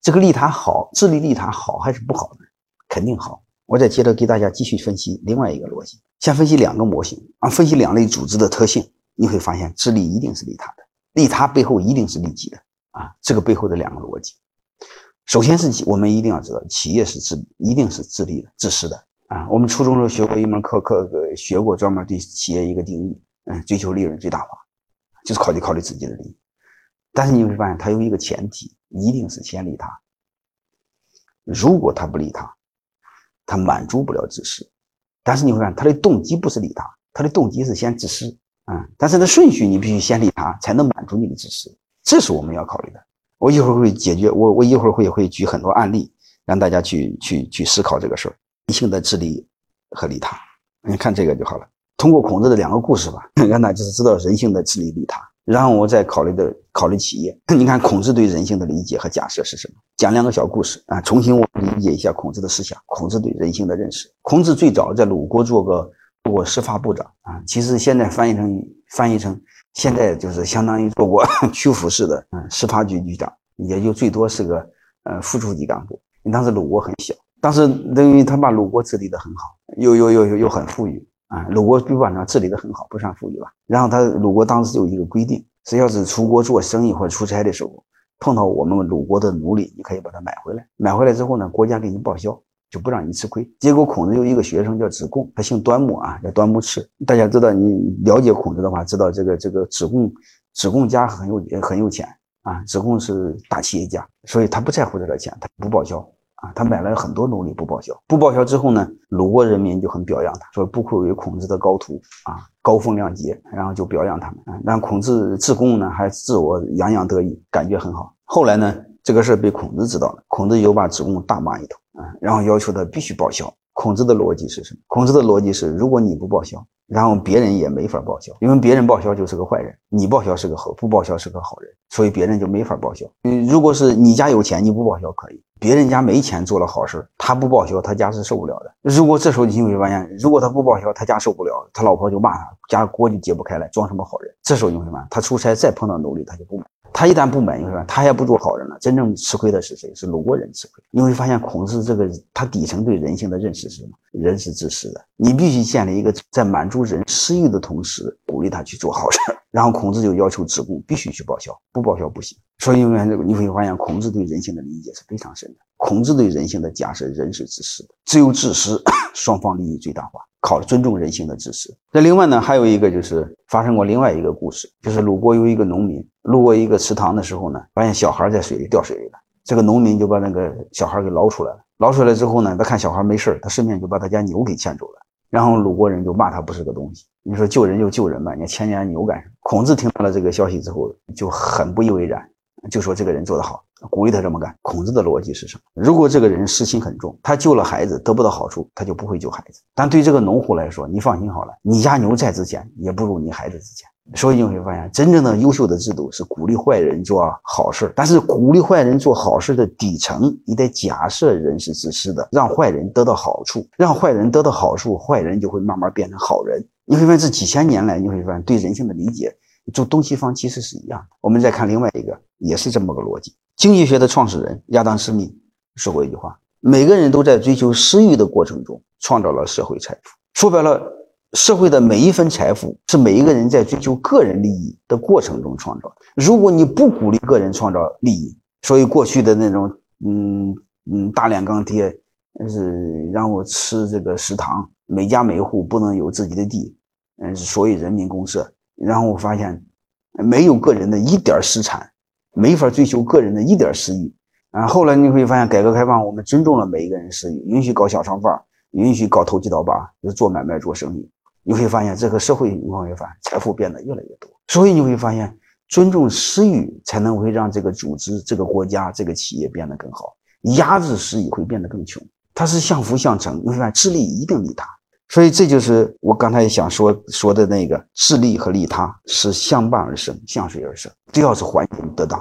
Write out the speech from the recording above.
这个利他好，自利利他好还是不好呢？肯定好。我再接着给大家继续分析另外一个逻辑，先分析两个模型啊，分析两类组织的特性，你会发现自利一定是利他的，利他背后一定是利己的啊。这个背后的两个逻辑，首先是我们一定要知道，企业是自一定是自利的、自私的啊。我们初中时候学过一门课，课学过专门对企业一个定义，嗯，追求利润最大化，就是考虑考虑自己的利益。但是你会发现，它有一个前提，一定是先利他。如果他不利他，他满足不了自私，但是你会看他的动机不是利他，他的动机是先自私啊。但是那顺序你必须先利他，才能满足你的自私，这是我们要考虑的。我一会儿会解决，我我一会儿会会举很多案例，让大家去去去思考这个事儿，人性的自利和利他。你看这个就好了，通过孔子的两个故事吧，让大家就是知道人性的自利利他。然后我再考虑的考虑企业，你看孔子对人性的理解和假设是什么？讲两个小故事啊，重新我理解一下孔子的思想，孔子对人性的认识。孔子最早在鲁国做个做过司法部长啊，其实现在翻译成翻译成现在就是相当于做过曲阜市的嗯司法局局长，也就最多是个呃副处级干部。当时鲁国很小，当时等于他把鲁国治理的很好，又又又又又很富裕。啊，鲁国基本上治理的很好，不算富裕吧。然后他鲁国当时有一个规定，只要是出国做生意或者出差的时候，碰到我们鲁国的奴隶，你可以把它买回来。买回来之后呢，国家给你报销，就不让你吃亏。结果孔子有一个学生叫子贡，他姓端木啊，叫端木赐。大家知道，你了解孔子的话，知道这个这个子贡，子贡家很有很有钱啊，子贡是大企业家，所以他不在乎这点钱，他不报销。啊，他买了很多奴隶不报销，不报销之后呢，鲁国人民就很表扬他，说不愧为孔子的高徒啊，高风亮节，然后就表扬他们啊，让孔子自贡呢还自我洋洋得意，感觉很好。后来呢，这个事被孔子知道了，孔子又把子贡大骂一通啊，然后要求他必须报销。孔子的逻辑是什么？孔子的逻辑是，如果你不报销。然后别人也没法报销，因为别人报销就是个坏人，你报销是个好，不报销是个好人，所以别人就没法报销。嗯，如果是你家有钱，你不报销可以；别人家没钱做了好事，他不报销，他家是受不了的。如果这时候你就会发现，如果他不报销，他家受不了，他老婆就骂他，家锅就揭不开了，装什么好人？这时候你会发现，他出差再碰到奴隶，他就不买。他一旦不买，你会发现他也不做好人了。真正吃亏的是谁？是鲁国人吃亏。你会发现，孔子这个他底层对人性的认识是什么？人是自私的，你必须建立一个在满足人私欲的同时，鼓励他去做好事。然后孔子就要求子贡必须去报销，不报销不行。所以，这个你会发现，孔子对人性的理解是非常深的。孔子对人性的假设，人是自私的，只有自私，双方利益最大化。考尊重人性的知识。那另外呢，还有一个就是发生过另外一个故事，就是鲁国有一个农民路过一个池塘的时候呢，发现小孩在水里掉水里了。这个农民就把那个小孩给捞出来了。捞出来之后呢，他看小孩没事他顺便就把他家牛给牵走了。然后鲁国人就骂他不是个东西。你说救人就救人吧，你牵人家牛干什么？孔子听到了这个消息之后就很不以为然，就说这个人做得好。鼓励他这么干。孔子的逻辑是什么？如果这个人私心很重，他救了孩子得不到好处，他就不会救孩子。但对这个农户来说，你放心好了，你家牛再值钱，也不如你孩子值钱。所以你会发现，真正的优秀的制度是鼓励坏人做好事。但是鼓励坏人做好事的底层，你得假设人是自私的，让坏人得到好处，让坏人得到好处，坏人就会慢慢变成好人。你会发现，这几千年来，你会发现对人性的理解，就东西方其实是一样的。我们再看另外一个，也是这么个逻辑。经济学的创始人亚当·斯密说过一句话：“每个人都在追求私欲的过程中创造了社会财富。”说白了，社会的每一分财富是每一个人在追求个人利益的过程中创造。如果你不鼓励个人创造利益，所以过去的那种嗯嗯大炼钢铁是让我吃这个食堂，每家每户不能有自己的地，嗯，所以人民公社。然后我发现没有个人的一点私产。没法追求个人的一点私欲啊！后来你会发现，改革开放，我们尊重了每一个人私欲，允许搞小商贩，允许搞投机倒把，就做买卖做生意。你会发现，这个社会你会发现财富变得越来越多。所以你会发现，尊重私欲才能会让这个组织、这个国家、这个企业变得更好。压制私欲会变得更穷。它是相辅相成。你会发现，自利一定利他。所以这就是我刚才想说说的那个自利和利他是相伴而生，相随而生，只要是环境得当。